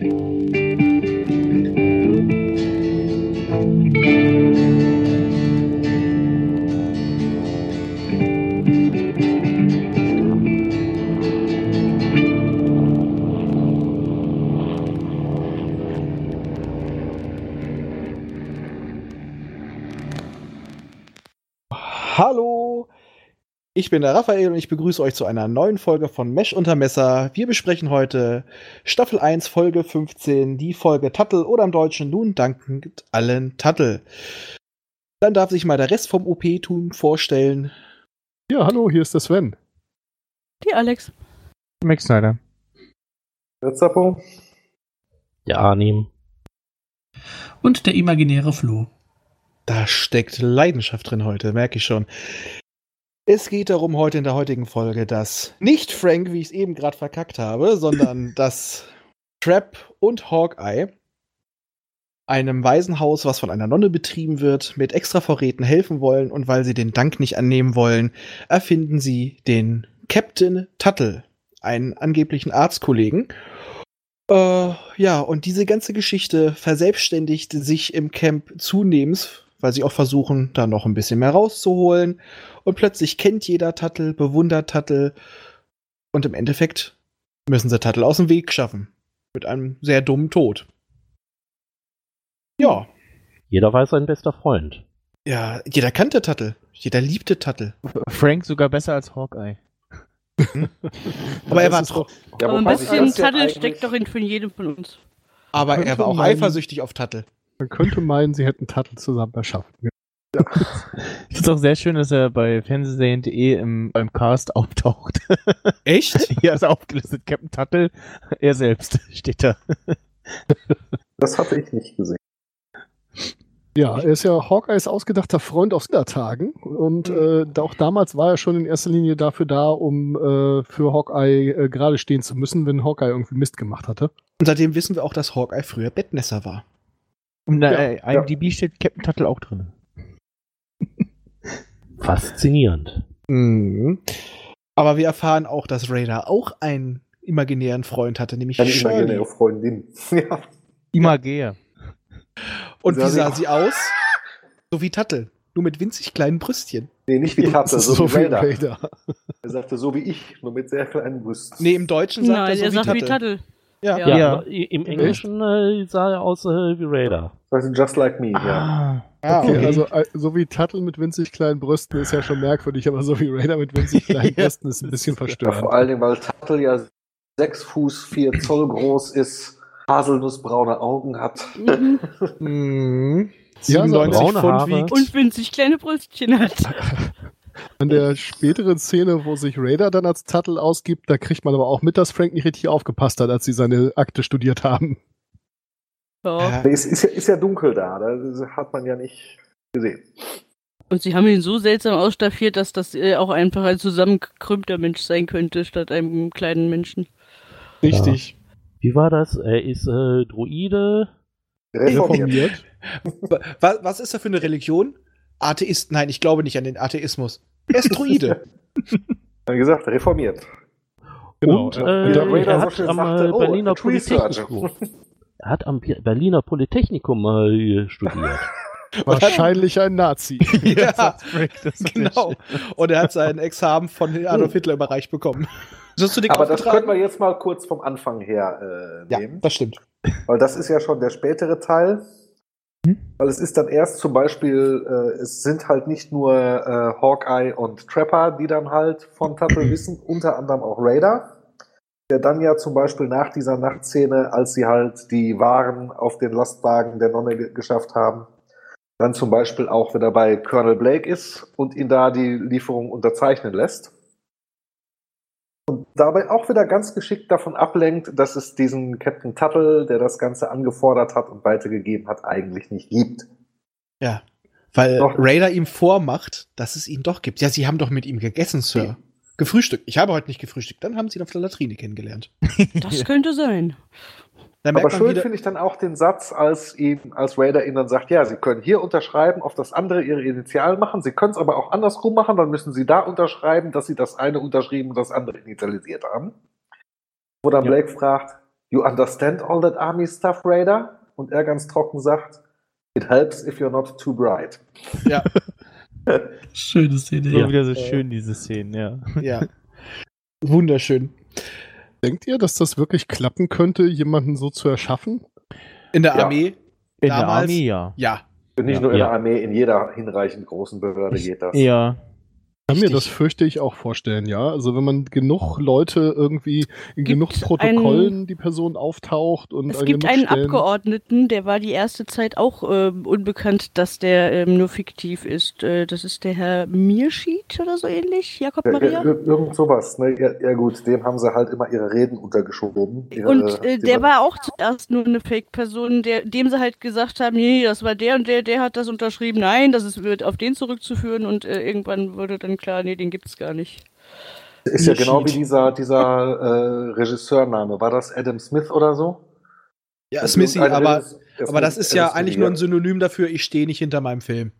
Hallo, ich bin der Raphael und ich begrüße euch zu einer neuen Folge von Mesh unter Messer. Wir besprechen heute Staffel 1, Folge 15, die Folge Tattel oder im Deutschen nun dankend allen Tattel. Dann darf sich mal der Rest vom OP-Tun vorstellen. Ja, hallo, hier ist der Sven. Die Alex. Max Snyder. Der Zappo. Der Arnim. Und der imaginäre Flo. Da steckt Leidenschaft drin heute, merke ich schon. Es geht darum heute in der heutigen Folge, dass nicht Frank, wie ich es eben gerade verkackt habe, sondern dass Trap und Hawkeye einem Waisenhaus, was von einer Nonne betrieben wird, mit Extravorräten helfen wollen und weil sie den Dank nicht annehmen wollen, erfinden sie den Captain Tuttle, einen angeblichen Arztkollegen. Äh, ja, und diese ganze Geschichte verselbstständigt sich im Camp zunehmend, weil sie auch versuchen, da noch ein bisschen mehr rauszuholen. Und plötzlich kennt jeder Tuttle, bewundert Tuttle. Und im Endeffekt müssen sie Tuttle aus dem Weg schaffen. Mit einem sehr dummen Tod. Ja. Jeder war sein bester Freund. Ja, jeder kannte Tuttle. Jeder liebte Tuttle. Frank sogar besser als Hawkeye. Aber er war, doch- Ja, Aber ein bisschen eigentlich- steckt doch in von jedem von uns. aber er war auch eifersüchtig auf Tuttle. Man könnte meinen, sie hätten Tuttle zusammen erschaffen. Ich finde es auch sehr schön, dass er bei Fernsehserien.de im, beim Cast auftaucht. Echt? Hier ist aufgelistet Captain Tuttle, er selbst steht da. Das hatte ich nicht gesehen. Ja, er ist ja Hawkeyes ausgedachter Freund aus Kindertagen. Und äh, da- auch damals war er schon in erster Linie dafür da, um äh, für Hawkeye äh, gerade stehen zu müssen, wenn Hawkeye irgendwie Mist gemacht hatte. Und seitdem wissen wir auch, dass Hawkeye früher Bettnässer war. Und Ja, der IMDb steht Captain Tuttle auch drin. Faszinierend. Mhm. Aber wir erfahren auch, dass Raider auch einen imaginären Freund hatte, nämlich Eine Shirley. imaginäre Freundin. Ja. Imageer. Und wie Sah sie- sah sie aus? So wie Tuttle. Nur mit winzig kleinen Brüstchen. Nee, nicht wie Tatze, so, wie Raider. Raider. Er sagte so wie ich, nur mit sehr kleinen Brüsten. Nee, im Deutschen sagt Nein, er so er wie sagt wie Tuttle. Tuttle. Ja. Ja. Ja, Ja. im Englischen äh, sah er aus äh, wie Raider. Das heißt, just like me, ja. Ah, Ah, Okay, okay. also äh, so wie Tuttle mit winzig kleinen Brüsten ist ja schon merkwürdig, aber so wie Raider mit winzig kleinen Ja. Brüsten ist ein bisschen ja. Vor verstörend. allen Dingen, weil Tattel ja 6 Fuß 4 Zoll groß ist, haselnussbraune Augen hat. Mhm. Mhm. Ja, so 97 braune Pfund Haare. wiegt. Und winzig kleine Brüstchen hat. An der späteren Szene, wo sich Raider dann als Tuttle ausgibt, da kriegt man aber auch mit, dass Frank nicht richtig aufgepasst hat, als sie seine Akte studiert haben. Ja. Ja. Es ist ja, ist ja dunkel da, das hat man ja nicht gesehen. Und sie haben ihn so seltsam ausstaffiert, dass das äh, auch einfach ein zusammengekrümmter Mensch sein könnte, statt einem kleinen Menschen. Richtig. Wie war das? Er ist äh, Druide. Reformiert. Was, was ist er für eine Religion? Atheist? Nein, ich glaube nicht an den Atheismus. Er ist Druide. Wie gesagt, reformiert. Genau, und ja. äh, Und der er Raider so hat am sagte, äh, oh, Berliner surgeon. Polytechnikum. Er hat am Berliner Polytechnikum äh, studiert. Wahrscheinlich ein Nazi. ja, das genau. Und er hat sein Examen von Adolf Hitler überreicht bekommen. Den Aber das können wir jetzt mal kurz vom Anfang her äh, Ja, nehmen. das stimmt. Weil das ist ja schon der spätere Teil. Weil es ist dann erst zum Beispiel, äh, es sind halt nicht nur äh, Hawkeye und Trapper, die dann halt von Tuttle wissen, unter anderem auch Raider, der dann ja zum Beispiel nach dieser Nachtszene, als sie halt die Waren auf den Lastwagen der Nonne ge geschafft haben, dann zum Beispiel auch wieder bei Colonel Blake ist und ihn da die Lieferung unterzeichnen lässt. Dabei auch wieder ganz geschickt davon ablenkt, dass es diesen Captain Tuttle, der das Ganze angefordert hat und weitergegeben hat, eigentlich nicht gibt. Ja. Weil Doch. Raider ihm vormacht, dass es ihn doch gibt. Ja, Sie haben doch mit ihm gegessen, Sir. Gefrühstückt. Ich habe heute nicht gefrühstückt. Dann haben Sie ihn auf der Latrine kennengelernt. Das könnte sein. Aber schön finde ich dann auch den Satz, als ihm, als Raider ihm dann sagt, ja, Sie können hier unterschreiben, auf das andere Ihre Initialen machen, Sie können es aber auch andersrum machen, dann müssen Sie da unterschreiben, dass Sie das eine unterschrieben und das andere initialisiert haben. Wo dann Ja. Blake fragt, You understand all that army stuff, Raider? Und er ganz trocken sagt, It helps if you're not too bright. Ja, Schöne Szene, ja. wieder so schön, diese Szenen, ja. ja. Wunderschön. Denkt ihr, dass das wirklich klappen könnte, jemanden so zu erschaffen? In der Ja. Armee? In Damals- der Armee, ja. Ja. Und nicht Ja. nur in Ja. der Armee, in jeder hinreichend großen Behörde geht das. Ja. Ich kann mir das fürchte ich auch vorstellen, ja. Also wenn man genug Leute irgendwie in Gibt genug Protokollen die Person auftaucht und Es gibt einen Stellen- Abgeordneten, der war die erste Zeit auch ähm, unbekannt, dass der ähm, nur fiktiv ist. Äh, das ist der Herr Mirschied oder so ähnlich, Jakob Ja, Maria. ir- irgend sowas, ne? Ja, ja gut, dem haben sie halt immer ihre Reden untergeschoben. Ihre, Und äh, der ihre- war auch zuerst nur eine Fake-Person, der, dem sie halt gesagt haben, nee, das war der und der, der hat das unterschrieben, nein, das ist, wird auf den zurückzuführen und äh, irgendwann wurde dann klar, nee, den gibt's gar nicht. ist ja genau wie dieser, dieser äh, Regisseurname. War das Adam Smith oder so? Ja, Smithy, Irgendein aber, der aber das ist ja Adam eigentlich Smith, nur ein Synonym dafür, ich stehe nicht hinter meinem Film.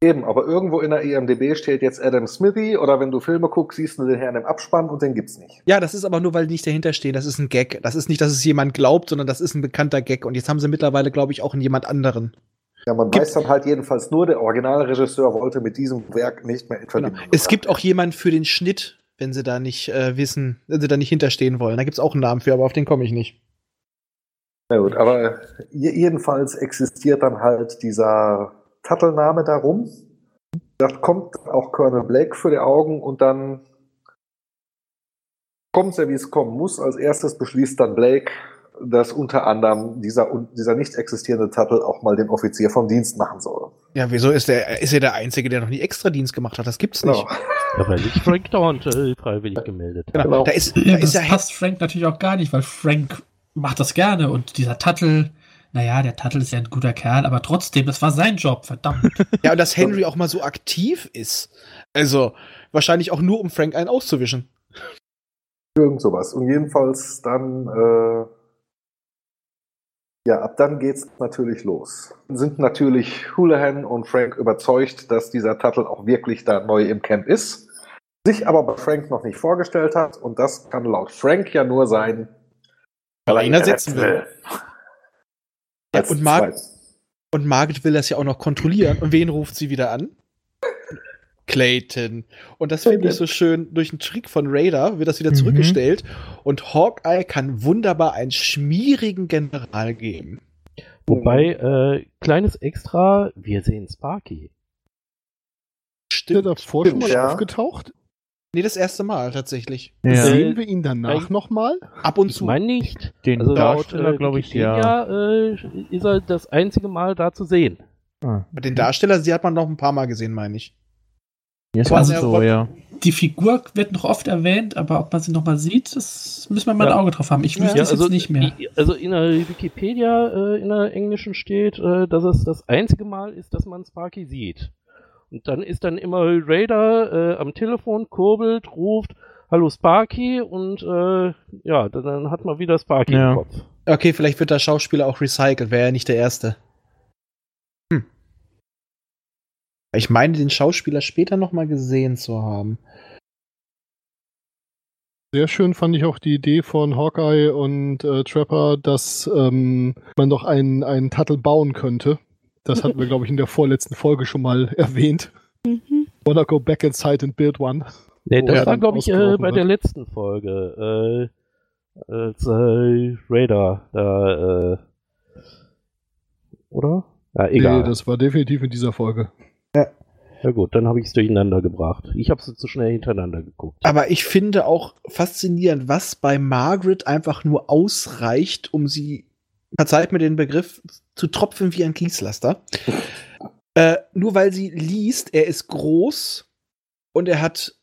Eben, aber irgendwo in der IMDB steht jetzt Adam Smithy oder wenn du Filme guckst, siehst du den Herrn im Abspann und den gibt's nicht. Ja, das ist aber nur, weil die nicht dahinter stehen. Das ist ein Gag. Das ist nicht, dass es jemand glaubt, sondern das ist ein bekannter Gag. Und jetzt haben sie mittlerweile, glaube ich, auch in jemand anderen. Ja, man Gibt- weiß dann halt jedenfalls nur, der Originalregisseur wollte mit diesem Werk nicht mehr in Genau. Verbindung. Es gebracht gibt auch jemanden für den Schnitt, wenn sie da nicht äh, wissen, wenn sie da nicht hinterstehen wollen. Da gibt es auch einen Namen für, aber auf den komme ich nicht. Na gut, aber je- jedenfalls existiert dann halt dieser Tattelname darum. Da kommt auch Colonel Blake für die Augen und dann kommt es ja, wie es kommen muss. Als erstes beschließt dann Blake, dass unter anderem dieser, dieser nicht existierende Tattel auch mal den Offizier vom Dienst machen soll. Ja, wieso ist der, ist er der Einzige, der noch nie Extradienst gemacht hat? Das gibt's nicht. Genau. Ja, weil sich Frank dauernd äh, freiwillig gemeldet. Genau. Genau. Da ist, da Ja, ist das ja passt Frank natürlich auch gar nicht, weil Frank macht das gerne und dieser Tuttle, naja, der Tuttle ist ja ein guter Kerl, aber trotzdem, das war sein Job, verdammt. Ja, und dass Henry auch mal so aktiv ist. Also, wahrscheinlich auch nur, um Frank einen auszuwischen. Irgend sowas. Und jedenfalls dann, äh, ja, ab dann geht's natürlich los. Sind natürlich Houlihan und Frank überzeugt, dass dieser Tuttle auch wirklich da neu im Camp ist. Sich aber bei Frank noch nicht vorgestellt hat. Und das kann laut Frank ja nur sein, Weil er ihn ersetzen will. Ja, und, Mar zweites. und Margaret will das ja auch noch kontrollieren. Und wen ruft sie wieder an? Clayton. Und das finde ich so schön. Durch einen Trick von Raider wird das wieder Mhm. zurückgestellt. Und Hawkeye kann wunderbar einen schmierigen General geben. Wobei, äh, kleines Extra, wir sehen Sparky. Ist der davor schon mal Stimmt, ja. aufgetaucht? Nee, das erste Mal tatsächlich. Ja. Sehen wir ihn danach nochmal? Ab und Ich zu. meine nicht. Den Also Darsteller, äh, glaube ich, ja. Äh, ist er das einzige Mal da zu sehen. Ah. Den Darsteller, sie hat man noch ein paar Mal gesehen, meine ich. Ist Also, also, so, ja. Die Figur wird noch oft erwähnt, aber ob man sie nochmal sieht, das müssen wir mal ein Ja. Auge drauf haben. Ich wüsste Ja, es also, jetzt nicht mehr. also in der Wikipedia, äh, in der englischen steht, äh, dass es das einzige Mal ist, dass man Sparky sieht. Und dann ist dann immer Raider äh, am Telefon, kurbelt, ruft, Hallo Sparky und äh, ja, dann, dann hat man wieder Sparky Ja. im Kopf. Okay, vielleicht wird der Schauspieler auch recycelt, wäre ja nicht der Erste. Hm. Ich meine, den Schauspieler später noch mal gesehen zu haben. Sehr schön fand ich auch die Idee von Hawkeye und äh, Trapper, dass ähm, man doch einen, einen Tuttle bauen könnte. Das hatten wir, glaube ich, in der vorletzten Folge schon mal erwähnt. Mhm. Wanna go back inside and build one. Nee, das war, glaube ich, äh, bei der letzten Folge. Äh, als äh, Raider da, äh, oder? Ja, egal. Nee, das war definitiv in dieser Folge. Ja gut, dann habe ich es durcheinander gebracht. Ich habe es zu schnell hintereinander geguckt. Aber ich finde auch faszinierend, was bei Margaret einfach nur ausreicht, um sie, verzeiht mir den Begriff, zu tropfen wie ein Kieslaster. äh, nur weil sie liest, er ist groß und er hat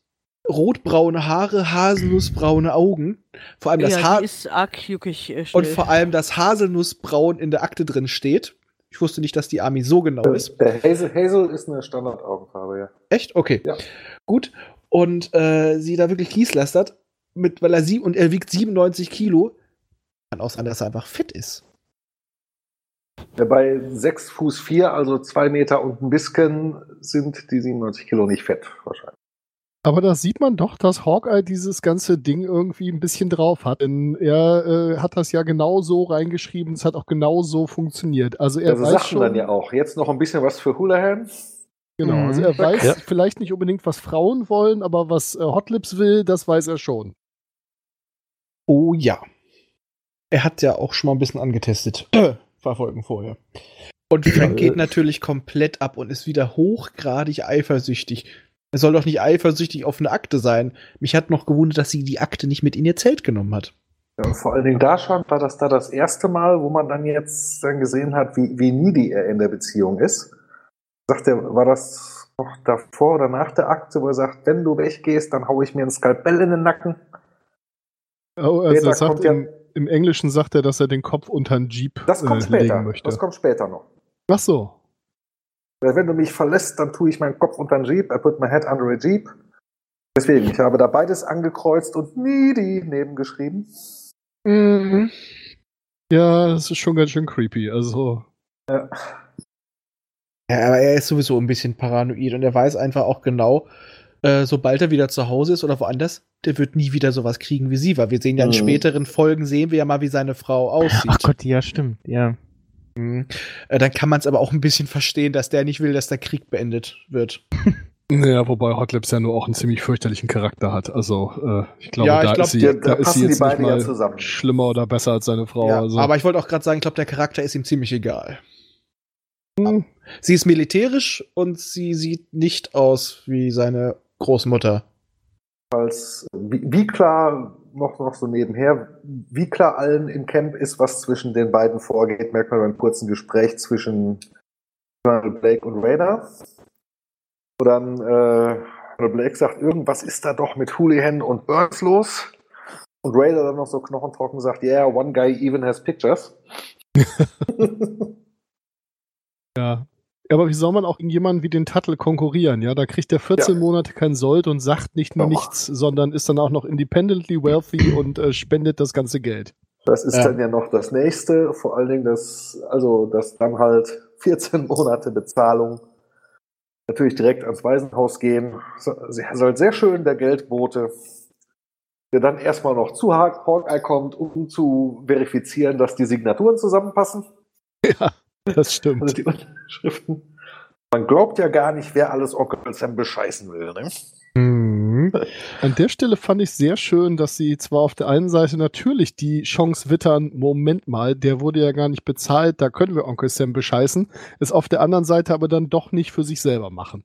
rotbraune Haare, haselnussbraune Augen. Vor allem das ja, Haar die ist arg juckig. Äh, und vor allem das Haselnussbraun in der Akte drin steht. Ich wusste nicht, dass die Army so genau ist. Der Hazel, Hazel ist eine Standardaugenfarbe, ja. Echt? Okay. Ja. Gut. Und äh, sie da wirklich kieslästert, mit, weil er sie und er wiegt 97 Kilo. Kann auch sein, dass er einfach fit ist. Ja, Bei 6 Fuß 4, also 2 Meter und ein bisschen, sind die 97 Kilo nicht fett, wahrscheinlich. Aber da sieht man doch, dass Hawkeye dieses ganze Ding irgendwie ein bisschen drauf hat. Denn er äh, hat das ja genau so reingeschrieben, es hat auch genau so funktioniert. Also er Also weiß Sachen schon, dann ja auch. Jetzt noch ein bisschen was für Houlihan. genau, also er Mhm. weiß Ja. vielleicht nicht unbedingt, was Frauen wollen, aber was äh, Hotlips will, das weiß er schon. Oh ja. Er hat ja auch schon mal ein bisschen angetestet. Äh, paar Folgen vorher. Und Frank geht äh, natürlich komplett ab und ist wieder hochgradig eifersüchtig. Er soll doch nicht eifersüchtig auf eine Akte sein. Mich hat noch gewundert, dass sie die Akte nicht mit in ihr Zelt genommen hat. Ja, vor allen Dingen da schon war das da das erste Mal, wo man dann jetzt dann gesehen hat, wie, wie needy er in der Beziehung ist. Sagt er, war das noch davor oder nach der Akte, wo er sagt, wenn du weggehst, dann hau ich mir ein Skalpell in den Nacken. Oh, also er sagt im, im Englischen sagt er, dass er den Kopf unter den Jeep Das kommt äh, später. legen möchte. Das kommt später noch. Ach so. Weil Wenn du mich verlässt, dann tue ich meinen Kopf unter den Jeep. I put my head under a Jeep. Deswegen, ich habe da beides angekreuzt und needy nebengeschrieben. Mhm. Ja, das ist schon ganz schön creepy. Also, Ja. Ja, aber er ist sowieso ein bisschen paranoid und er weiß einfach auch genau, äh, sobald er wieder zu Hause ist oder woanders, der wird nie wieder sowas kriegen wie sie, weil wir sehen ja in Mhm. späteren Folgen, sehen wir ja mal, wie seine Frau aussieht. Ach Gott, ja, stimmt, ja. Mhm. Äh, dann kann man es aber auch ein bisschen verstehen, dass der nicht will, dass der Krieg beendet wird. naja, wobei Hotlips ja nur auch einen ziemlich fürchterlichen Charakter hat. Also, äh, ich glaube, Ja, ich da, glaub, ist sie, Da, da da ist sie passen die jetzt nicht beiden ja mal zusammen. schlimmer oder besser als seine Frau. Ja, also. Aber ich wollte auch gerade sagen, ich glaube, der Charakter ist ihm ziemlich egal. Hm, Sie ist militärisch und sie sieht nicht aus wie seine Großmutter. Als, wie, wie klar, noch, noch so nebenher, wie klar allen im Camp ist, was zwischen den beiden vorgeht, merkt man beim kurzen Gespräch zwischen Blake und Raider. Wo dann äh, Blake sagt, irgendwas ist da doch mit Houlihan und Burns los. Und Raider dann noch so knochentrocken sagt, yeah, one guy even has pictures. ja. Aber wie soll man auch gegen jemanden wie den Tuttle konkurrieren? Ja, da kriegt er 14 Ja. Monate kein Sold und sagt nicht nur Doch. nichts, sondern ist dann auch noch independently wealthy und äh, spendet das ganze Geld. Das ist Ja. dann ja noch das nächste, vor allen Dingen das, also das dann halt 14 Monate Bezahlung natürlich direkt ans Waisenhaus gehen. Sie soll sehr schön der Geldbote, der dann erstmal noch zu Haw- Hawkeye kommt, um zu verifizieren, dass die Signaturen zusammenpassen, Ja, das also stimmt. die Unterschriften. Man glaubt ja gar nicht, wer alles Onkel Sam bescheißen will. Ne? Mhm. An der Stelle fand ich sehr schön, dass sie zwar auf der einen Seite natürlich die Chance wittern, Moment mal, der wurde ja gar nicht bezahlt, da können wir Onkel Sam bescheißen, es auf der anderen Seite aber dann doch nicht für sich selber machen.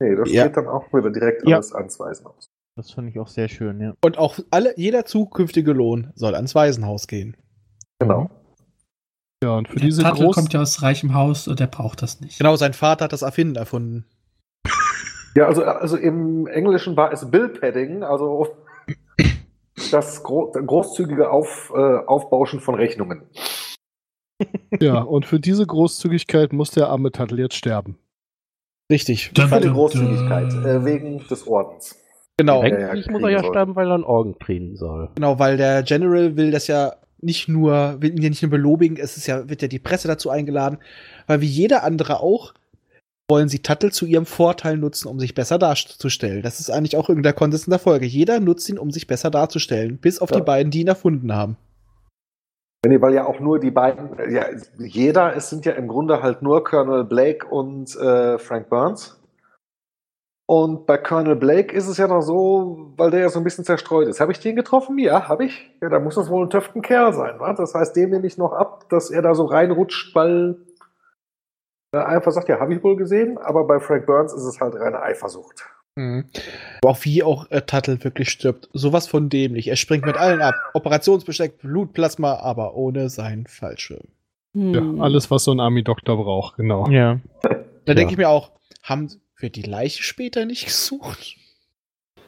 Nee, das Ja. geht dann auch wieder direkt Ja. alles ans Waisenhaus. Das fand ich auch sehr schön, ja. Und auch alle, jeder zukünftige Lohn soll ans Waisenhaus gehen. Genau. Ja, und für Der diese Tuttle groß kommt ja aus reichem Haus und der braucht das nicht. Genau, sein Vater hat das Erfinden erfunden. Ja, also, also im Englischen war es Bill Padding, also das gro großzügige Auf, äh, Aufbauschen von Rechnungen. ja, und für diese Großzügigkeit muss der arme Tuttle jetzt sterben. Richtig. Keine dum, Großzügigkeit, äh, wegen des Ordens. Genau. Eigentlich muss er ja soll. sterben, weil er ein Orgen kriegen soll. Genau, weil der General will das ja nicht nur, will ihn ja nicht nur belobigen, es ist ja, wird ja die Presse dazu eingeladen, weil wie jeder andere auch, wollen sie Tuttle zu ihrem Vorteil nutzen, um sich besser darzustellen. Das ist eigentlich auch irgendein Konsens in der Folge. Jeder nutzt ihn, um sich besser darzustellen, bis auf Ja. die beiden, die ihn erfunden haben. Nee, weil ja auch nur die beiden, ja, jeder, es sind ja im Grunde halt nur Colonel Blake und äh, Frank Burns. Und bei Colonel Blake ist es ja noch so, weil der ja so ein bisschen zerstreut ist. Habe ich den getroffen? Ja, habe ich. Ja, da muss das wohl ein töften Kerl sein, wa? Das heißt, dem nehme ich noch ab, dass er da so reinrutscht, weil er einfach sagt, ja, habe ich wohl gesehen. Aber bei Frank Burns ist es halt reine Eifersucht. Mhm. Aber auch wie auch äh, Tuttle wirklich stirbt. Sowas von dämlich. Er springt mit allen ab. Operationsbesteck, Blutplasma, aber ohne sein Fallschirm. Ja, Hm. alles, was so ein Army-Doktor braucht, genau. Ja. Da denke ich mir auch, haben wir die Leiche später nicht gesucht?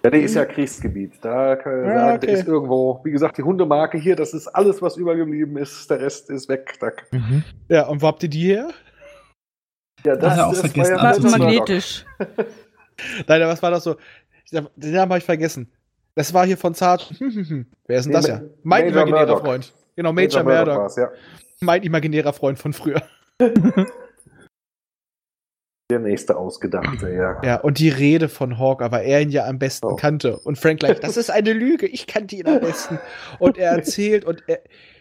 Ja, die ist ja Kriegsgebiet. Da kann Ja, sagen, okay. der ist irgendwo, wie gesagt, die Hundemarke hier, das ist alles, was übergeblieben ist. Der Rest ist weg. Da, Mhm. Ja, und wo habt ihr die her? ja, Hat er auch das vergessen war ja anzuziehen. magnetisch. Nein, was war das so? Den Namen habe ich vergessen. Das war hier von Zart. Hm, hm, hm. Wer ist denn Nee, das ja? Mein Major imaginärer Murdoch. Freund. Genau, Major, Murdoch. war's, ja. Mein imaginärer Freund von früher. Der nächste Ausgedachte, ja. Ja, und die Rede von Hawk, weil er ihn ja am besten Oh. kannte. Und Frank gleich, das ist eine Lüge, ich kannte ihn am besten. Und er erzählt und er,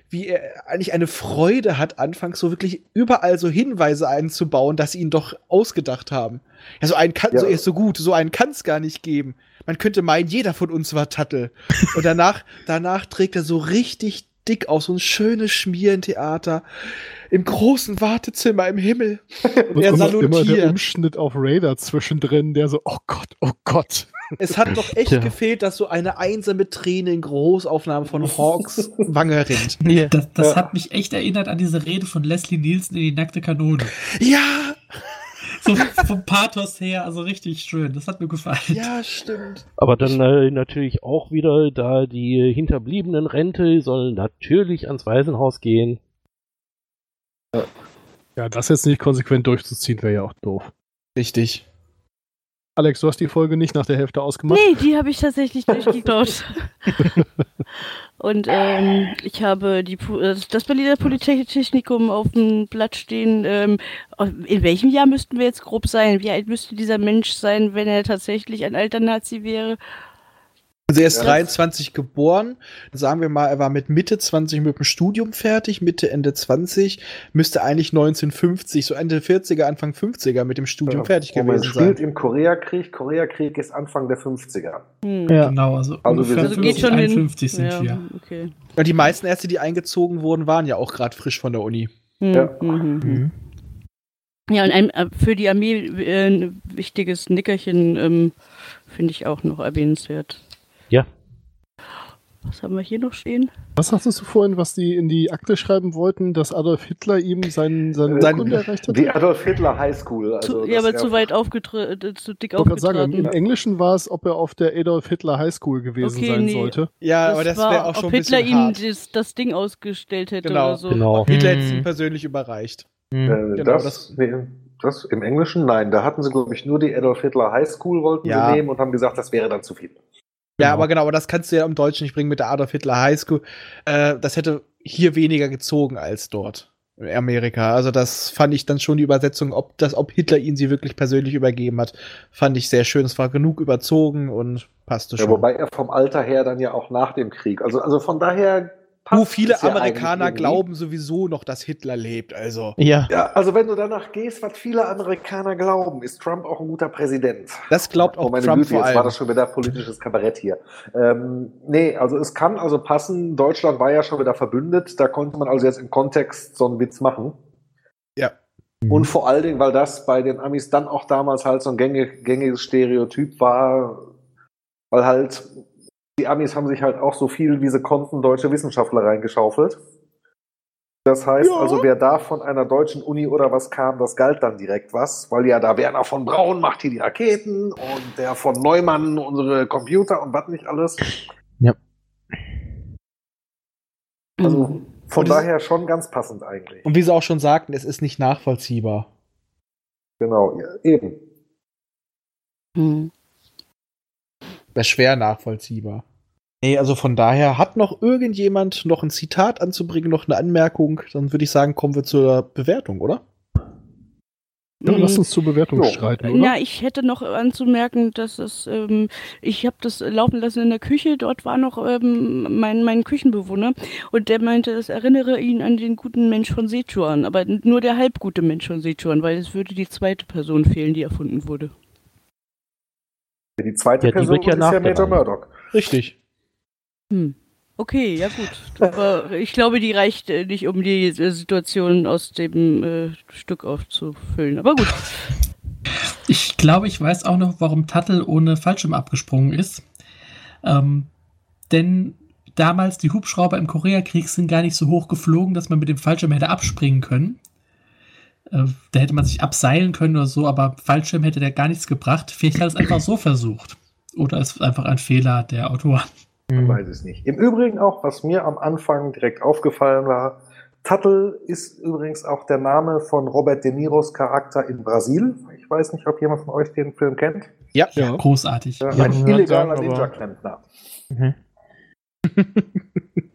wie er eigentlich eine Freude hat, anfangs so wirklich überall so Hinweise einzubauen, dass sie ihn doch ausgedacht haben. Ja, so einen kann, Ja. so er ist so gut, so einen kann es gar nicht geben. Man könnte meinen, jeder von uns war Tattel. Und danach, danach trägt er so richtig dick aus, so ein schönes Schmierentheater im großen Wartezimmer im Himmel. Und er immer, immer der salutiert. Umschnitt auf Raider zwischendrin, der so, oh Gott, oh Gott. Es hat doch echt Tja. gefehlt, dass so eine einsame Träne in Großaufnahme von Hawks Wange rinnt. Ja. Das, das Ja. hat mich echt erinnert an diese Rede von Leslie Nielsen in die nackte Kanone. Ja, So vom Pathos her, also richtig schön. Das hat mir gefallen. ja, stimmt. Aber dann äh, natürlich auch wieder, da die hinterbliebenen Rente sollen natürlich ans Waisenhaus gehen. Ja, das jetzt nicht konsequent durchzuziehen, wäre ja auch doof. Richtig. Alex, du hast die Folge nicht nach der Hälfte ausgemacht. Nee, die habe ich tatsächlich durchgeklaut. Und ähm, ich habe die, äh, das Berliner Polytechnikum auf dem Blatt stehen. Ähm, in welchem Jahr müssten wir jetzt grob sein? Wie alt müsste dieser Mensch sein, wenn er tatsächlich ein alter Nazi wäre? Also er ist Ja. 23 geboren. Sagen wir mal, er war mit Mitte 20 mit dem Studium fertig, Mitte, Ende 20. Müsste eigentlich 1950, so Ende 40er, Anfang 50er mit dem Studium fertig Moment, gewesen spielt sein. im Koreakrieg. Koreakrieg ist Anfang der 50er. Hm. Ja. Genau, also, Also wir Also sind- geht 50, schon 51 hin. sind ja, wir. Okay. Und die meisten Ärzte, die eingezogen wurden, waren ja auch gerade frisch von der Uni. Hm, Ja. hm, hm, hm. Mhm. Ja, und ein, äh, für die Armee äh, ein wichtiges Nickerchen ähm, finde ich auch noch erwähnenswert. Ja. Was haben wir hier noch stehen? Was sagtest du vorhin, was die in die Akte schreiben wollten, dass Adolf Hitler ihm seinen, seine Sein- Urkunde erreicht hat? Die Adolf Hitler High School. Also zu, ja, das aber zu weit aufgetreten, zu dick Ich wollte gerade sagen, im, Englischen war es, ob er auf der Adolf Hitler High School gewesen Okay, sein nee. sollte. Ja, aber das war, wäre auch schon ob ein Hitler ihm das, das Ding ausgestellt hätte Genau. oder so. Genau. Hitler hätte es ihm persönlich überreicht. Mhm. Äh, Genau, das, das- nee, das im Englischen? Nein, da hatten sie, glaube ich, nur die Adolf Hitler High School wollten Ja. sie nehmen und haben gesagt, das wäre dann zu viel. Ja, Genau. aber genau, aber das kannst du ja im Deutschen nicht bringen mit der Adolf Hitler High School. Äh, das hätte hier weniger gezogen als dort in Amerika. Also das fand ich dann schon die Übersetzung, ob das, ob Hitler ihn sie wirklich persönlich übergeben hat, fand ich sehr schön. Es war genug überzogen und passte Ja, schon. wobei er vom Alter her dann ja auch nach dem Krieg. Also, also von daher. Wo passt viele es ja Amerikaner glauben sowieso noch, dass Hitler lebt. Also Ja. Ja, also wenn du danach gehst, was viele Amerikaner glauben, ist Trump auch ein guter Präsident. das glaubt Oh auch meine Trump Güte, vor jetzt war allem. das schon wieder politisches Kabarett hier. Ähm, nee, also es kann also passen. Deutschland war ja schon wieder verbündet. Da konnte man also jetzt im Kontext so einen Witz machen. Ja. Und vor allen Dingen, weil das bei den Amis dann auch damals halt so ein gängig, gängiges Stereotyp war, weil halt die Amis haben sich halt auch so viel, wie sie konnten, deutsche Wissenschaftler reingeschaufelt. Das heißt Ja. also, wer da von einer deutschen Uni oder was kam, das galt dann direkt was, weil ja da Werner von Braun macht hier die Raketen und der von Neumann unsere Computer und was nicht alles. Also von Und daher schon ganz passend eigentlich. Und wie sie auch schon sagten, es ist nicht nachvollziehbar. Genau, ja, eben. Hm. Das ist schwer nachvollziehbar. Nee, also von daher hat noch irgendjemand noch ein Zitat anzubringen, noch eine Anmerkung, dann würde ich sagen, kommen wir zur Bewertung, oder? Ja, Hm. lass uns zur Bewertung Jo. streiten, oder? Ja, ich hätte noch anzumerken, dass es, ähm, ich habe das laufen lassen in der Küche, dort war noch ähm, mein, mein Küchenbewohner und der meinte, es erinnere ihn an den guten Mensch von Sichuan, aber nur der halbgute Mensch von Sichuan, weil es würde die zweite Person fehlen, die erfunden wurde. Die zweite Ja, die Person ja ist ja Major. Murdoch. Richtig. Hm. Okay, ja gut. Aber ich glaube, die reicht äh, nicht, um die äh, Situation aus dem äh, Stück aufzufüllen. Aber gut. Ich glaube, ich weiß auch noch, warum Tuttle ohne Fallschirm abgesprungen ist. Ähm, denn damals die Hubschrauber im Koreakrieg sind gar nicht so hoch geflogen, dass man mit dem Fallschirm hätte abspringen können. Äh, da hätte man sich abseilen können oder so, aber Fallschirm hätte der gar nichts gebracht. Vielleicht hat es einfach so versucht. Oder es ist einfach ein Fehler der Autoren. Man Mhm. weiß es nicht. Im Übrigen auch, was mir am Anfang direkt aufgefallen war, Tuttle ist übrigens auch der Name von Robert De Niros Charakter in Brasil. Ich weiß nicht, ob jemand von euch den Film kennt. Ja. Ja. Großartig. Ja, Ja, ein illegaler Ninja-Klempner. Mhm.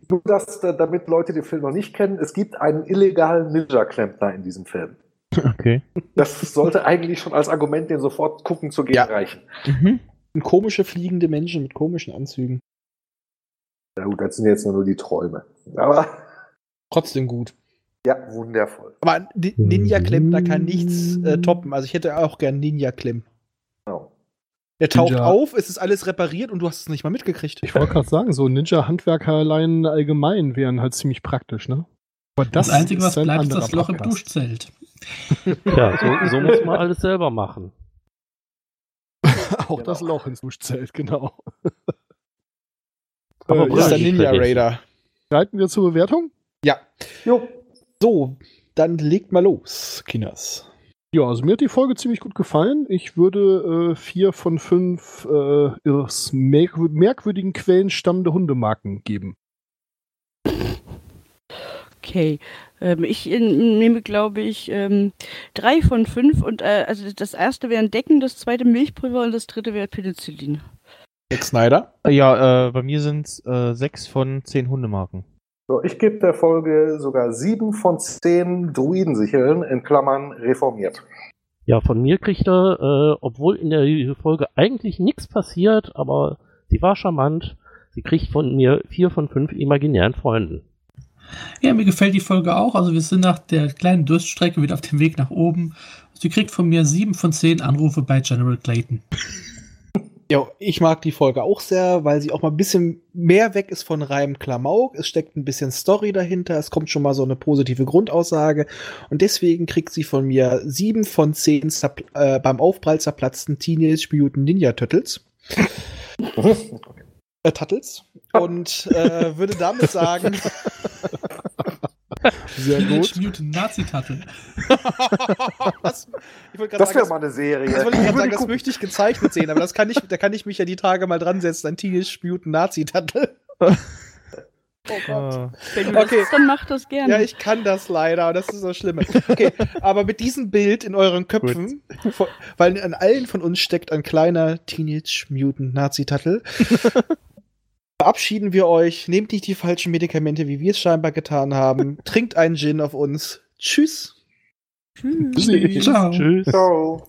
Nur, dass, äh, damit Leute den Film noch nicht kennen, es gibt einen illegalen Ninja-Klempner in diesem Film. Okay. Das sollte eigentlich schon als Argument, den sofort gucken zu gehen, Ja. reichen. Mhm. Und komische fliegende Menschen mit komischen Anzügen. Na gut, das sind jetzt nur die Träume. Aber Trotzdem gut. ja, wundervoll. Aber Ni- Ninja Klempner kann nichts äh, toppen. Also ich hätte auch gern Ninja Klemm. Genau. Der taucht Ninja- auf, es ist alles repariert und du hast es nicht mal mitgekriegt. Ich wollte gerade sagen, so Ninja-Handwerkerlein allgemein wären halt ziemlich praktisch, ne? Aber Das, Einzige, was bleibt, ist das Loch im. Duschzelt. Ja, so, so muss man alles selber machen. Auch Genau. das Loch ins Duschzelt, genau. Aber Äh, Das ist der Ja, Ninja. Raider. Reiten wir zur Bewertung? Ja. Jo. So, dann legt mal los, Kinas. Ja, also mir hat die Folge ziemlich gut gefallen. Ich würde äh, vier von fünf äh, aus merkwür merkwürdigen Quellen stammende Hundemarken geben. Okay. Ähm, ich nehme, glaube ich, ähm, drei von fünf und äh, also das erste wären Decken, das zweite Milchpulver und das dritte wäre Penicillin. Zack Snyder. Ja, äh, bei mir sind es äh, sechs von zehn Hundemarken. So, ich gebe der Folge sogar sieben von zehn Druidensicheln in Klammern reformiert. Ja, von mir kriegt er, äh, obwohl in der Folge eigentlich nichts passiert, aber sie war charmant. Sie kriegt von mir vier von fünf imaginären Freunden. Ja, mir gefällt die Folge auch. Also wir sind nach der kleinen Durststrecke wieder auf dem Weg nach oben. Sie kriegt von mir sieben von zehn Anrufe bei General Clayton. Ja, ich mag die Folge auch sehr, weil sie auch mal ein bisschen mehr weg ist von reinem Klamauk. Es steckt ein bisschen Story dahinter. Es kommt schon mal so eine positive Grundaussage. Und deswegen kriegt sie von mir sieben von zehn äh, beim Aufprall zerplatzten Teenage Mutant Ninja Turtles. Äh, Turtles. Und äh, würde damit sagen, Sehr Teenage Mutant Nazi Tattel. was? Ich wollte gerade Das sagen, wäre das, mal eine Serie. das, wollte ich gerade sagen, das möchte ich gezeichnet sehen, aber das kann ich, da kann ich mich ja die Tage mal dran setzen, ein Teenage Mutant Nazi Turtle. Oh Gott. Äh, Wenn du Okay. das, dann mach das gerne. Ja, ich kann das leider, das ist das Schlimme. Okay, aber mit diesem Bild in euren Köpfen, vor- weil an allen von uns steckt ein kleiner Teenage Mutant Nazi-Tattel, verabschieden wir euch. Nehmt nicht die falschen Medikamente, wie wir es scheinbar getan haben. Trinkt einen Gin auf uns. Tschüss. Tschüss. Tschüssi. Ciao. Tschüss. Ciao.